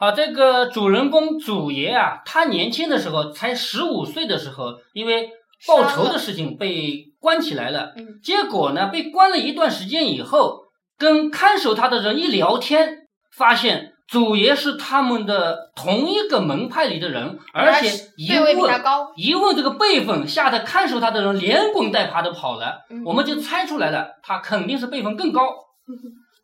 啊，这个主人公祖爷啊，他年轻的时候才十五岁的时候，因为报仇的事情被关起来了。嗯结果呢，被关了一段时间以后，跟看守他的人一聊天，发现祖爷是他们的同一个门派里的人，而且一问，一问这个辈分，吓得看守他的人连滚带爬的跑了。嗯我们就猜出来了，他肯定是辈分更高。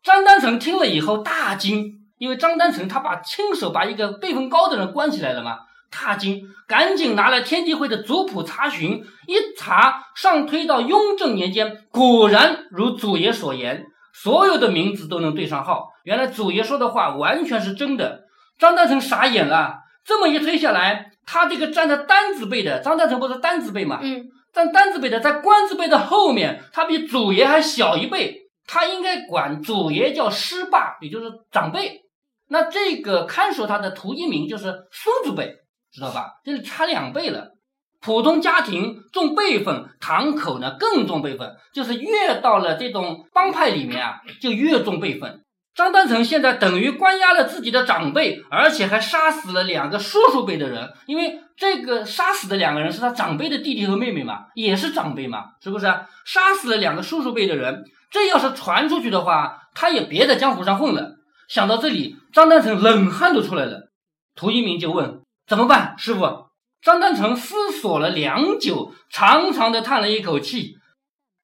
张丹成听了以后大惊，因为张丹成他把亲手把一个辈分高的人关起来了嘛，大惊，赶紧拿了天地会的族谱查询，一查上推到雍正年间，果然如祖爷所言，所有的名字都能对上号。原来祖爷说的话完全是真的。张丹成傻眼了，这么一推下来，他这个站在单字辈的，张丹成不是单字辈嘛，嗯，站单字辈的在官字辈的后面，他比祖爷还小一辈，他应该管祖爷叫师爸，也就是长辈。那这个看守他的图一名就是孙子辈，知道吧？这里差两倍了。普通家庭重辈分，堂口呢更重辈分，就是越到了这种帮派里面啊，就越重辈分。张丹成现在等于关押了自己的长辈，而且还杀死了两个叔叔辈的人，因为这个杀死的两个人是他长辈的弟弟和妹妹嘛，也是长辈嘛，是不是？杀死了两个叔叔辈的人，这要是传出去的话，他也别在江湖上混了。想到这里，张丹成冷汗都出来了。涂一鸣就问：“怎么办，师傅？”张丹成思索了良久，长长的叹了一口气：“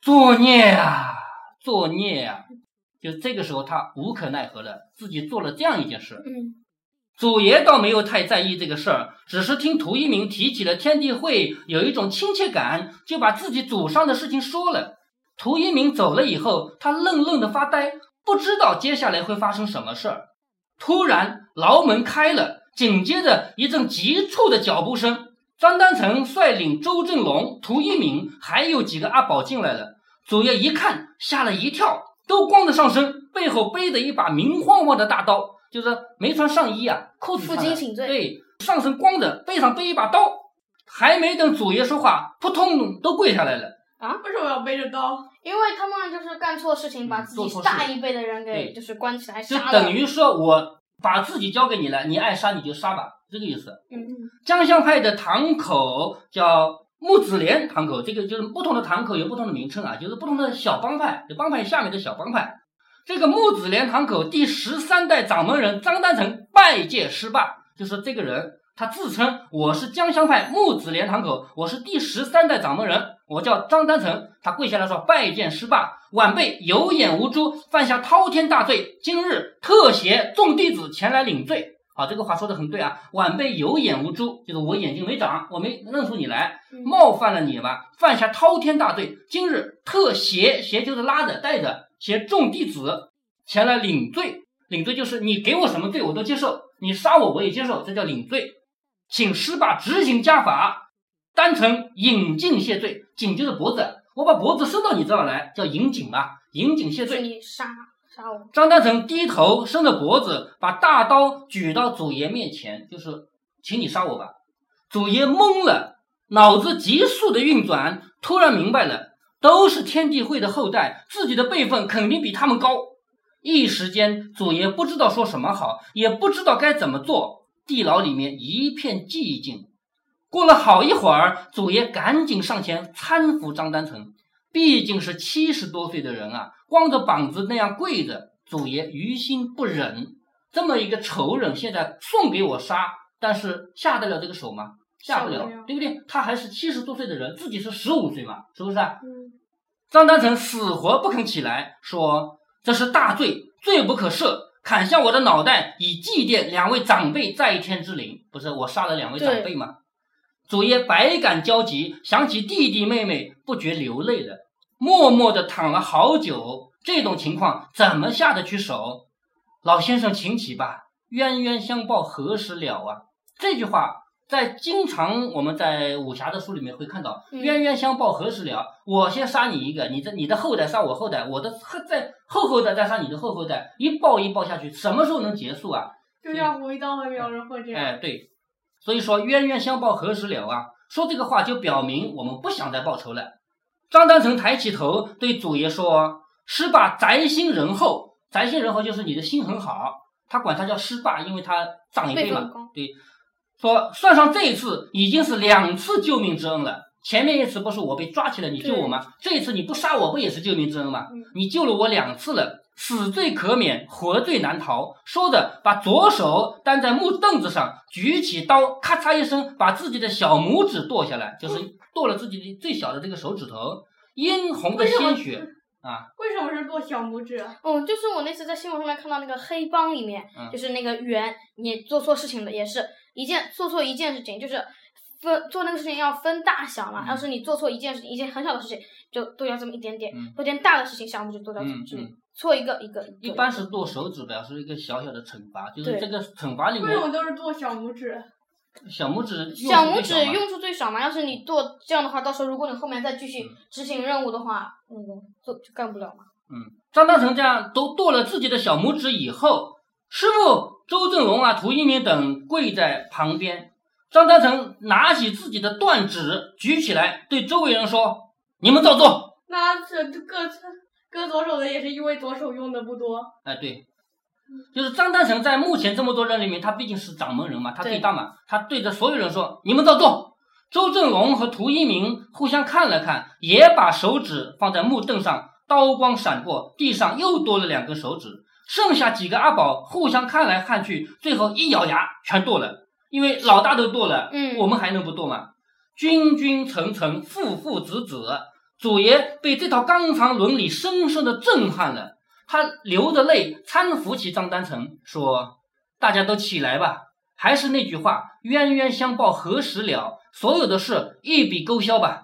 作孽啊，作孽啊！”就这个时候，他无可奈何了，自己做了这样一件事。嗯，祖爷倒没有太在意这个事儿，只是听涂一鸣提起了天地会，有一种亲切感，就把自己祖上的事情说了。涂一鸣走了以后，他愣愣的发呆，不知道接下来会发生什么事儿。突然，牢门开了，紧接着一阵急促的脚步声。张丹成率领周振龙、涂一鸣还有几个阿宝进来了。祖爷一看，吓了一跳，都光着上身，背后背着一把明晃晃的大刀，就是没穿上衣啊，裤子负荆请罪对，上身光着，背上背一把刀。还没等祖爷说话，扑通都跪下来了。为什么要背着刀？因为他们就是干错事情，把自己大一辈的人给就是关起来就杀了。等于说我把自己交给你了，你爱杀你就杀吧，这个意思。嗯嗯江乡派的堂口叫木子莲堂口，这个就是不同的堂口有不同的名称啊，就是不同的小帮派，就帮派下面的小帮派。这个木子莲堂口第十三代掌门人张丹成拜见师爸，就是这个人，他自称我是江乡派木子莲堂口，我是第十三代掌门人，我叫张丹成。他跪下来说拜见师爸，晚辈有眼无珠，犯下滔天大罪，今日特携众弟子前来领罪。啊，这个话说的很对啊！晚辈有眼无珠，就是我眼睛没长，我没认出你来，嗯冒犯了你吧，犯下滔天大罪。今日特携携就是拉着带着，携众弟子前来领罪。领罪就是你给我什么罪我都接受，你杀我我也接受，这叫领罪。请师爸执行家法，单成引颈谢罪。颈就是脖子，我把脖子伸到你这儿来，叫引颈嘛，引颈谢罪。你杀杀我。张丹成低头伸着脖子，把大刀举到祖爷面前，就是请你杀我吧。祖爷懵了，脑子急速的运转，突然明白了，都是天地会的后代，自己的辈分肯定比他们高。一时间，祖爷不知道说什么好，也不知道该怎么做。地牢里面一片寂静。过了好一会儿，祖爷赶紧上前搀扶张丹成，毕竟是七十多岁的人啊，光着膀子那样跪着，祖爷于心不忍。这么一个仇人，现在送给我杀，但是下得了这个手吗？下不了对不对？他还是七十多岁的人，自己是十五岁嘛，是不是啊？嗯，张丹成死活不肯起来，说这是大罪，罪不可赦，砍下我的脑袋，以祭奠两位长辈在天之灵。不是我杀了两位长辈吗？祖爷百感交集，想起弟弟妹妹，不觉流泪了，默默地躺了好久。这种情况怎么下得去手？老先生，请起吧，冤冤相报何时了啊？这句话在经常我们在武侠的书里面会看到，嗯冤冤相报何时了？我先杀你一个，你的你的后代杀我后代，我的后在后后代再杀你的后后代，一报一报下去，什么时候能结束啊？就像回到会有人会这样。哎，对，所以说冤冤相报何时了啊？说这个话就表明我们不想再报仇了。张丹成抬起头对祖爷说：“师爸宅心仁厚，宅心仁厚就是你的心很好。”他管他叫师霸，因为他长一辈嘛。对，说算上这一次，已经是两次救命之恩了。前面一次不是我被抓起来你救我吗？这一次你不杀我不也是救命之恩吗？嗯你救了我两次了，死罪可免，活罪难逃。说着，把左手担在木凳子上，举起刀，咔嚓一声，把自己的小拇指剁下来，就是剁了自己的最小的这个手指头，殷红的鲜血啊！为什么是剁小拇指？嗯，就是我那次在新闻上面看到那个黑帮里面，嗯就是那个圆，你做错事情的也是一件做错一件事情，就是分做那个事情要分大小嘛。嗯要是你做错一件事情，一件很小的事情，就剁掉这么一点点；嗯做件大的事情，小拇指剁掉嗯这里嗯，错一个一个。一般是剁手指表示一个小小的惩罚，就是这个惩罚里为什么都是剁小拇指？小拇指用小拇指用处最少嘛，要是你剁这样的话，到时候如果你后面再继续嗯执行任务的话，那个做就干不了嘛。嗯张大成这样都剁了自己的小拇指以后，师傅周正龙啊、涂一鸣等跪在旁边。张丹成拿起自己的断指举起来，对周围人说：“你们照做。那这割割左手的也是因为左手用的不多。”哎，对，就是张大成在目前这么多人里面，他毕竟是掌门人嘛，他最大嘛，他对着所有人说：“你们照做。”周正龙和涂一鸣互相看了看，也把手指放在木凳上，刀光闪过，地上又多了两根手指。剩下几个阿宝互相看来看去，最后一咬牙全剁了，因为老大都剁了，嗯我们还能不剁吗？君君臣臣，父父子子，祖爷被这套纲常伦理深深的震撼了。他流着泪搀扶起张丹成，说：“大家都起来吧，还是那句话，冤冤相报何时了？所有的事一笔勾销吧。”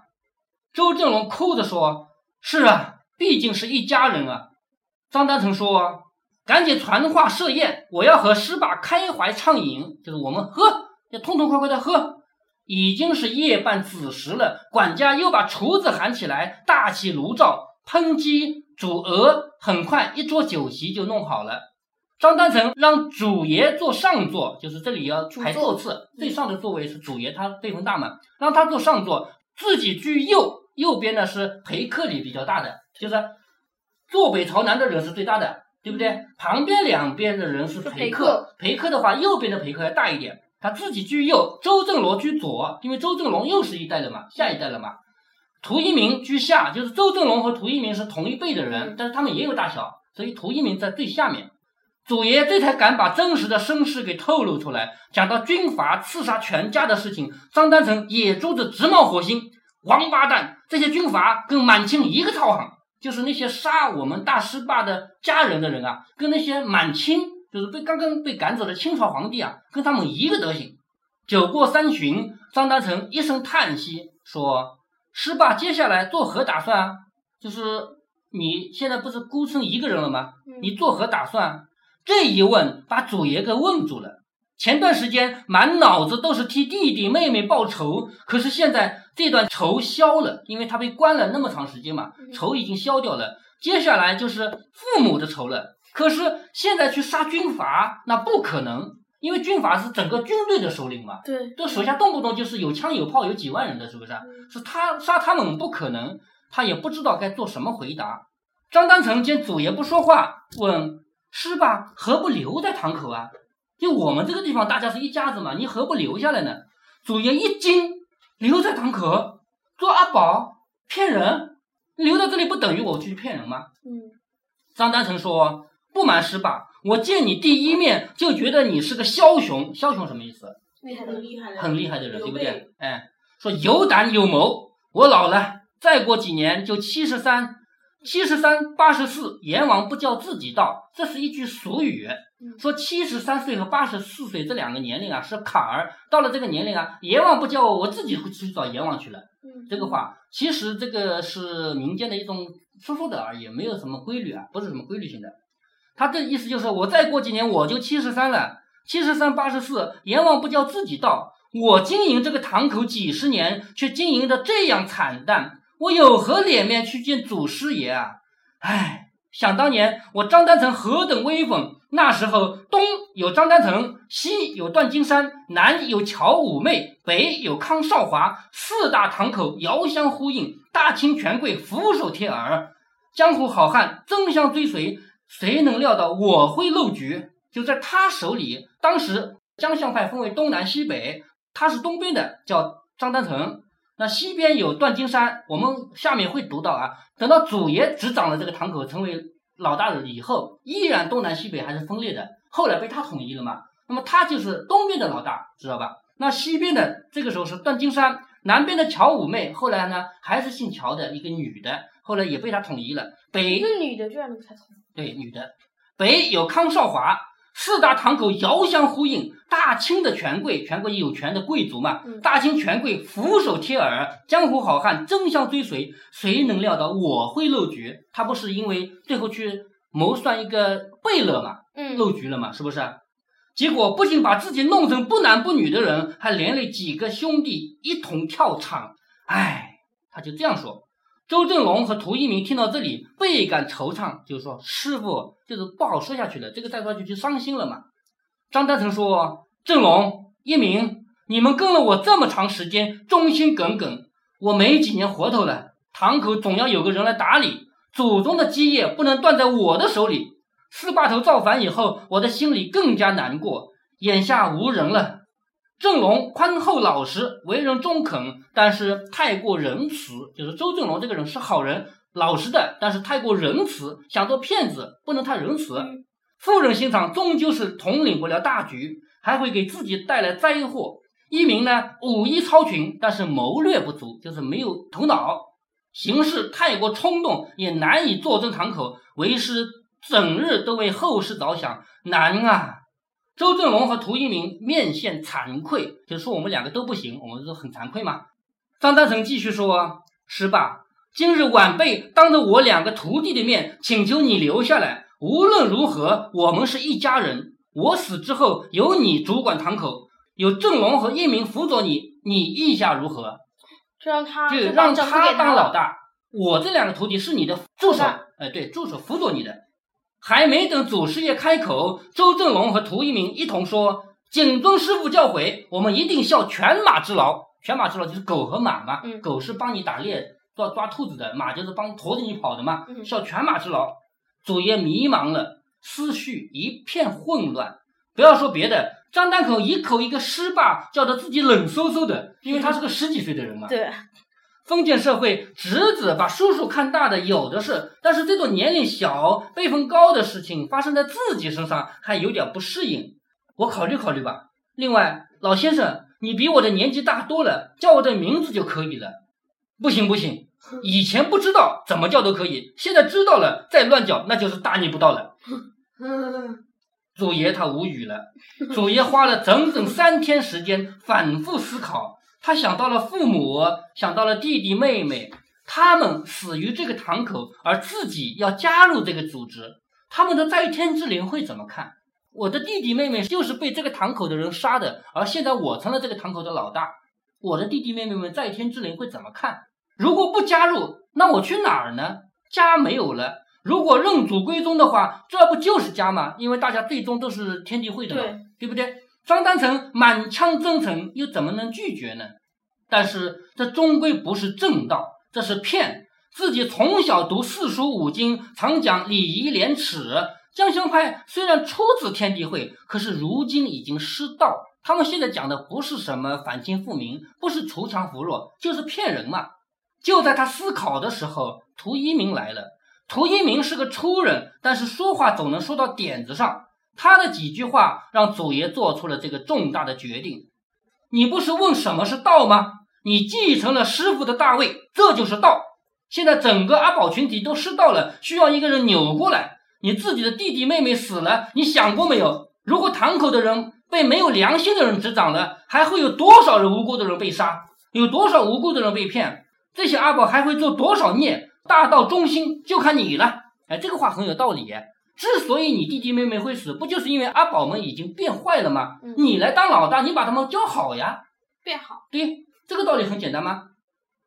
周正龙哭着说：“是啊，毕竟是一家人啊。”张丹成说：“赶紧传话设宴，我要和师爸开怀畅饮，就是我们喝，要痛痛快快的喝。”已经是夜半子时了，管家又把厨子喊起来，大起炉灶，烹鸡、煮鹅，很快一桌酒席就弄好了。张丹成让主爷坐上座，就是这里要排座次，最上的座位是主爷，他辈分大嘛，让他坐上座，自己居右，右边呢是陪客礼比较大的，就是坐北朝南的人是最大的，对不对？旁边两边的人是是陪客陪客，的话，右边的陪客要大一点。他自己居右，周正罗居左，因为周正龙又是一代了嘛，下一代了嘛。涂一鸣居下，就是周正龙和涂一鸣是同一辈的人嗯，但是他们也有大小，所以涂一鸣在最下面。祖爷这才敢把真实的身世给透露出来，讲到军阀刺杀全家的事情，张丹成野猪子直冒火星，王八蛋！这些军阀跟满清一个操行，就是那些杀我们大师爸的家人的人啊，跟那些满清，就是被刚刚被赶走的清朝皇帝啊，跟他们一个德行。酒过三巡，张大成一声叹息说：“师爸接下来作何打算啊？就是你现在不是孤身一个人了吗？嗯你作何打算？”这一问把祖爷给问住了。前段时间满脑子都是替弟弟妹妹报仇，可是现在这段仇消了，因为他被关了那么长时间嘛，嗯仇已经消掉了。接下来就是父母的仇了。可是现在去杀军阀，那不可能，因为军阀是整个军队的首领嘛，对，这手下动不动就是有枪有炮有几万人的，是不是？是他杀他们不可能，他也不知道该做什么回答。张丹成见祖爷不说话，问师爸何不留在堂口啊？就我们这个地方，大家是一家子嘛，你何不留下来呢？祖爷一惊，留在堂口做阿宝，骗人！留在这里不等于我去骗人吗？嗯，张丹成说：“不瞒师爸，我见你第一面就觉得你是个枭雄。枭雄什么意思？很，厉害的，很厉害的人，对不对备？哎，说有胆有谋。我老了，再过几年就七十三，七十三八十四，阎王不叫自己到，这是一句俗语。嗯说七十三岁和八十四岁这两个年龄啊是坎儿，到了这个年龄啊，阎王不叫我，我自己会去找阎王去了。嗯，这个话其实这个是民间的一种说说的而已，没有什么规律啊，不是什么规律性的。他这意思就是，我再过几年我就七十三了，七十三八十四，阎王不叫自己到。我经营这个堂口几十年，却经营的这样惨淡，我有何脸面去见祖师爷啊？唉，想当年我张丹成何等威风！那时候东有张丹成，西有段金山，南有乔五妹，北有康少华，四大堂口遥相呼应，大清权贵俯首帖耳，江湖好汉争相追随。谁能料到我会漏局？就在他手里。当时江相派分为东南西北，他是东边的，叫张丹成。那西边有段金山，我们下面会读到啊。等到祖爷执掌了这个堂口，成为老大了以后，依然东南西北还是分裂的。后来被他统一了嘛，那么他就是东边的老大，知道吧？那西边的这个时候是段金山，南边的乔五妹，后来呢还是姓乔的一个女的，后来也被他统一了。北一个女的居然都不太同意。对女的，北有康少华，四大堂口遥相呼应。大清的权贵，权贵有权的贵族嘛，嗯大清权贵俯首帖耳，江湖好汉争相追随。谁能料到我会漏局？他不是因为最后去谋算一个贝勒嘛，嗯，漏局了嘛，是不是？结果不仅把自己弄成不男不女的人，还连累几个兄弟一同跳场。哎，他就这样说。周正龙和涂一鸣听到这里，倍感惆怅，就说师傅就是不好说下去了，这个再说下去就伤心了嘛。张丹成说：“正龙、一鸣，你们跟了我这么长时间，忠心耿耿，我没几年活头了，堂口总要有个人来打理，祖宗的基业不能断在我的手里。四把头造反以后，我的心里更加难过。眼下无人了。郑龙宽厚老实，为人中肯，但是太过仁慈。就是周正龙这个人是好人，老实的，但是太过仁慈，想做骗子不能太仁慈。嗯妇人心肠终究是统领不了大局，还会给自己带来灾祸。一鸣呢，武艺超群，但是谋略不足，就是没有头脑，行事太过冲动，也难以坐镇堂口。为师整日都为后事着想，难啊！周正龙和涂一鸣面现惭愧，就是说我们两个都不行，我们说很惭愧嘛。张丹成继续说：“师爸，今日晚辈当着我两个徒弟的面，请求你留下来。无论如何，我们是一家人。我死之后，由你主管堂口，有郑龙和一鸣辅佐你，你意下如何？就让他就让他。当老大，我这两个徒弟是你的助手助手，哎，对，助手辅佐你的。还没等祖师爷开口，周正龙和涂一鸣一同说：“谨遵师傅教诲，我们一定效犬马之劳。犬马之劳就是狗和马嘛，嗯狗是帮你打猎抓抓兔子的，马就是帮驮着你跑的嘛，嗯效犬马之劳。”祖爷迷茫了，思绪一片混乱。不要说别的，张丹口一口一个师爸，叫得自己冷飕飕的，因为他是个十几岁的人嘛。对，封建社会，侄子把叔叔看大的有的是，但是这种年龄小、辈分高的事情发生在自己身上，还有点不适应。我考虑考虑吧。另外，老先生，你比我的年纪大多了，叫我的名字就可以了。不行不行，以前不知道怎么叫都可以，现在知道了再乱叫，那就是大逆不道了。祖爷他无语了，祖爷花了整整三天时间反复思考，他想到了父母，想到了弟弟妹妹，他们死于这个堂口，而自己要加入这个组织，他们的在天之灵会怎么看？我的弟弟妹妹就是被这个堂口的人杀的，而现在我成了这个堂口的老大，我的弟弟妹妹们在天之灵会怎么看？如果不加入，那我去哪儿呢？家没有了。如果认祖归宗的话，这不就是家吗？因为大家最终都是天地会的嘛，对对不对？张丹成满腔真诚，又怎么能拒绝呢？但是这终归不是正道，这是骗。自己从小读四书五经，常讲礼仪廉耻。江乡派虽然出自天地会，可是如今已经失道。他们现在讲的不是什么反清复明，不是锄强扶弱，就是骗人嘛。就在他思考的时候，涂一鸣来了。涂一鸣是个粗人，但是说话总能说到点子上。他的几句话让祖爷做出了这个重大的决定。你不是问什么是道吗？你继承了师傅的大位，这就是道。现在整个阿宝群体都失道了，需要一个人扭过来。你自己的弟弟妹妹死了，你想过没有？如果堂口的人被没有良心的人执掌了，还会有多少人无辜的人被杀？有多少无辜的人被骗？这些阿宝还会做多少孽？大道中心就看你了。哎，这个话很有道理。之所以你弟弟妹妹会死，不就是因为阿宝们已经变坏了吗？嗯你来当老大，你把他们教好呀。变好。对，这个道理很简单吗？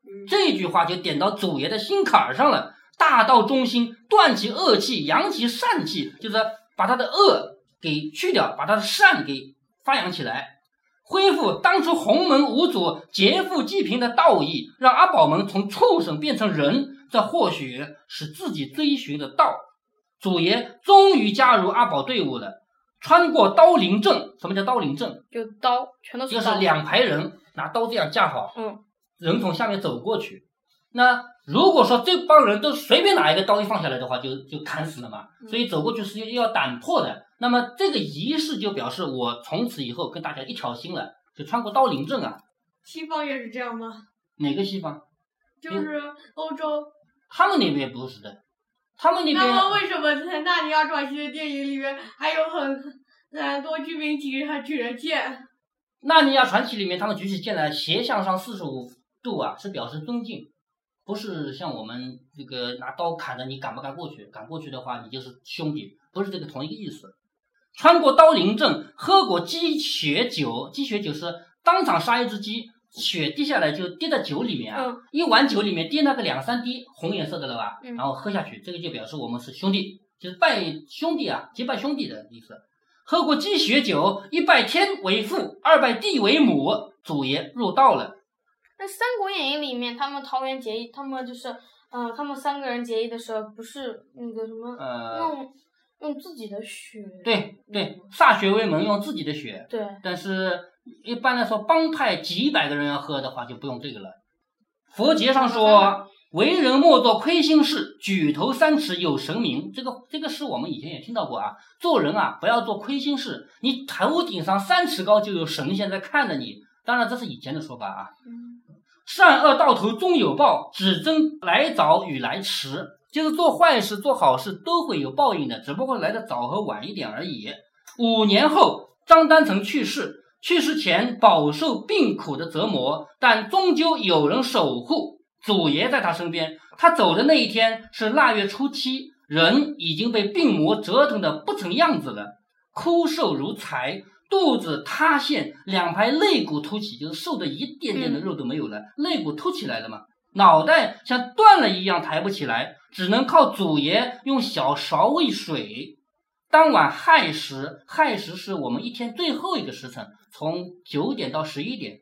嗯这句话就点到祖爷的心坎儿上了。大道中心，断其恶气，扬其善气，就是把他的恶给去掉，把他的善给发扬起来，恢复当初洪门五祖劫富济贫的道义，让阿宝们从畜生变成人，这或许是自己追寻的道。祖爷终于加入阿宝队伍了。穿过刀林阵。什么叫刀林阵？就刀，全都刀。就是两排人拿刀这样架好，嗯，人从下面走过去。那如果说这帮人都随便拿一个刀一放下来的话，就就砍死了嘛。嗯所以走过去是要胆破的。那么这个仪式就表示我从此以后跟大家一条心了，就穿过刀林阵啊。西方也是这样吗？哪个西方？就是欧洲。他们那边不是的，他们那边那么为什么在《纳尼亚传奇》的电影里面还有很很多居民举还举着剑？纳尼亚传奇里面，他们举起剑来斜向上四十五度啊，是表示尊敬，不是像我们这个拿刀砍的，你敢不敢过去？敢过去的话，你就是兄弟，不是这个同一个意思。穿过刀林镇，喝过鸡血酒，鸡血酒是当场杀一只鸡，血滴下来就滴在酒里面啊，嗯一碗酒里面滴那个两三滴红颜色的了吧，嗯然后喝下去，这个就表示我们是兄弟，就是拜兄弟啊，结拜兄弟的意思。喝过鸡血酒，一拜天为父，二拜地为母，祖爷入道了。那《三国演义》里面，他们桃园结义，他们就是，呃，他们三个人结义的时候，不是那个什么，呃，用用自己的血。对对，歃血为盟，用自己的血。对，但是一般来说，帮派几百个人要喝的话，就不用这个了。佛节上说，为人莫做亏心事，举头三尺有神明。这个这个诗我们以前也听到过啊。做人啊，不要做亏心事。你头顶上三尺高就有神仙在看着你。当然，这是以前的说法啊。嗯善恶到头终有报，只争来早与来迟。就是做坏事、做好事都会有报应的，只不过来的早和晚一点而已。五年后，张丹成去世，去世前饱受病苦的折磨，但终究有人守护。祖爷在他身边。他走的那一天是腊月初七，人已经被病魔折腾得不成样子了，枯瘦如柴，肚子塌陷，两排肋骨凸起，就是瘦的一点点的肉都没有了，肋骨凸起来了嘛。脑袋像断了一样抬不起来，只能靠祖爷用小勺喂水。当晚亥时，亥时是我们一天最后一个时辰，从九点到十一点，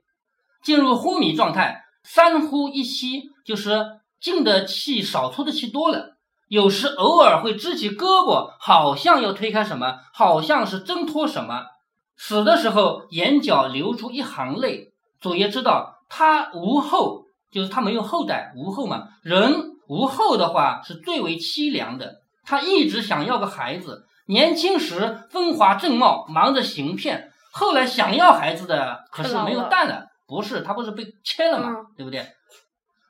进入昏迷状态，三呼一吸，就是进的气少，出的气多了。有时偶尔会支起胳膊，好像要推开什么，好像是挣脱什么。死的时候，眼角流出一行泪。祖爷知道他无后，就是他没有后代，无后嘛。人无后的话是最为凄凉的。他一直想要个孩子，年轻时风华正茂，忙着行骗。后来想要孩子的，可是没有蛋了。不是，他不是被切了嘛，嗯对不对？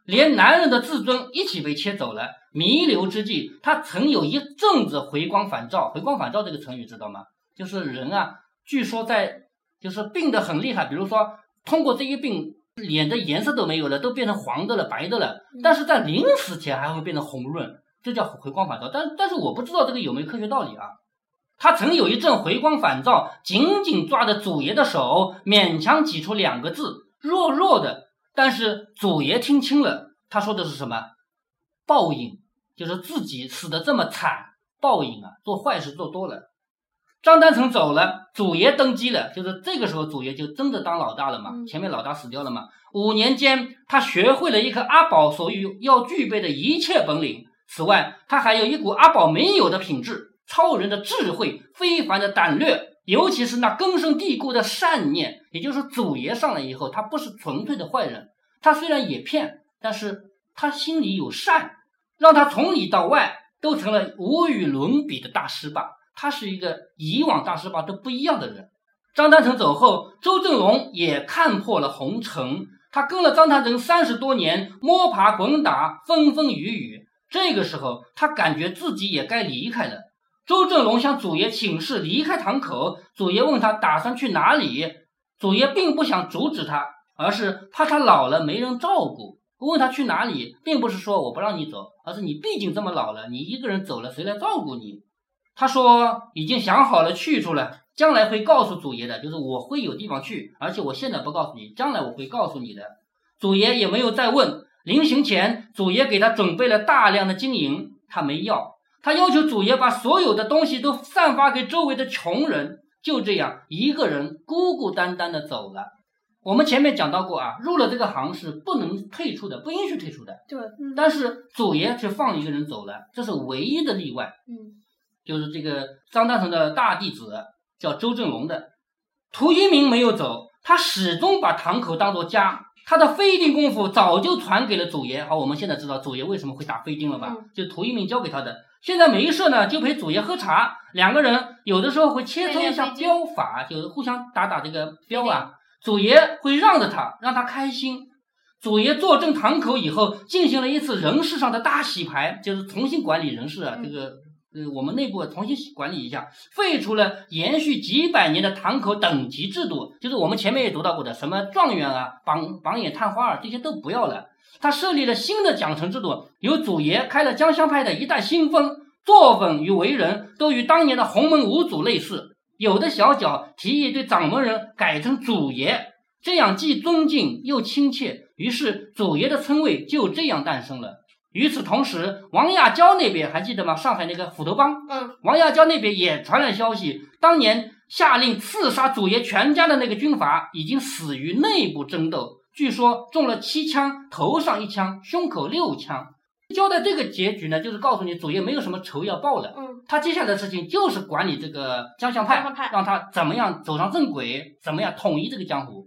连男人的自尊一起被切走了。弥留之际，他曾有一阵子回光返照。回光返照这个成语知道吗？就是人啊，据说在就是病得很厉害，比如说通过这一病，脸的颜色都没有了，都变成黄的了、白的了，但是在临死前还会变得红润，这叫回光返照。但但是我不知道这个有没有科学道理啊。他曾有一阵回光返照，紧紧抓着祖爷的手，勉强挤出两个字，弱弱的。但是祖爷听清了，他说的是什么？报应，就是自己死的这么惨，报应啊！做坏事做多了。张丹成走了，祖爷登基了，就是这个时候，祖爷就真的当老大了嘛。嗯前面老大死掉了嘛。五年间，他学会了一颗阿宝所有要具备的一切本领。此外，他还有一股阿宝没有的品质：超人的智慧、非凡的胆略，尤其是那根深蒂固的善念。也就是祖爷上来以后，他不是纯粹的坏人，他虽然也骗，但是他心里有善，让他从里到外都成了无与伦比的大师吧。他是一个以往大师吧都不一样的人。张丹成走后，周正龙也看破了红尘。他跟了张丹成三十多年，摸爬滚打，风风雨雨。这个时候，他感觉自己也该离开了。周正龙向祖爷请示离开堂口，祖爷问他打算去哪里。祖爷并不想阻止他，而是怕他老了没人照顾。问他去哪里，并不是说我不让你走，而是你毕竟这么老了，你一个人走了，谁来照顾你？他说已经想好了去处了，将来会告诉祖爷的，就是我会有地方去，而且我现在不告诉你，将来我会告诉你的。祖爷也没有再问。临行前，祖爷给他准备了大量的金银，他没要，他要求祖爷把所有的东西都散发给周围的穷人。就这样，一个人孤孤单单的走了。我们前面讲到过啊，入了这个行是不能退出的，不允许退出的。对，但是祖爷却放一个人走了，这是唯一的例外。嗯就是这个张大成的大弟子叫周正龙的。涂一鸣没有走，他始终把堂口当做家。他的飞钉功夫早就传给了祖爷。好，我们现在知道祖爷为什么会打飞钉了吧？嗯就涂一鸣教给他的。现在没事呢，就陪祖爷喝茶，两个人有的时候会切磋一下练练飞钉镖法，就是互相打打这个镖啊。祖爷会让着他，让他开心。祖爷坐镇堂口以后，进行了一次人事上的大洗牌，就是重新管理人事啊，嗯这个呃我们内部重新管理一下，废除了延续几百年的堂口等级制度，就是我们前面也读到过的什么状元啊、榜榜眼探花啊，这些都不要了。他设立了新的奖惩制度，由祖爷开了江乡派的一代新风，作风与为人都与当年的洪门五祖类似。有的小角提议对掌门人改成祖爷，这样既尊敬又亲切，于是祖爷的称谓就这样诞生了。与此同时，王亚娇那边还记得吗？上海那个斧头帮，嗯，王亚娇那边也传来消息，当年下令刺杀祖爷全家的那个军阀已经死于内部争斗，据说中了七枪，头上一枪，胸口六枪。交代这个结局呢，就是告诉你祖爷没有什么仇要报了。嗯，他接下来的事情就是管理这个江相派，江相派让他怎么样走上正轨，怎么样统一这个江湖。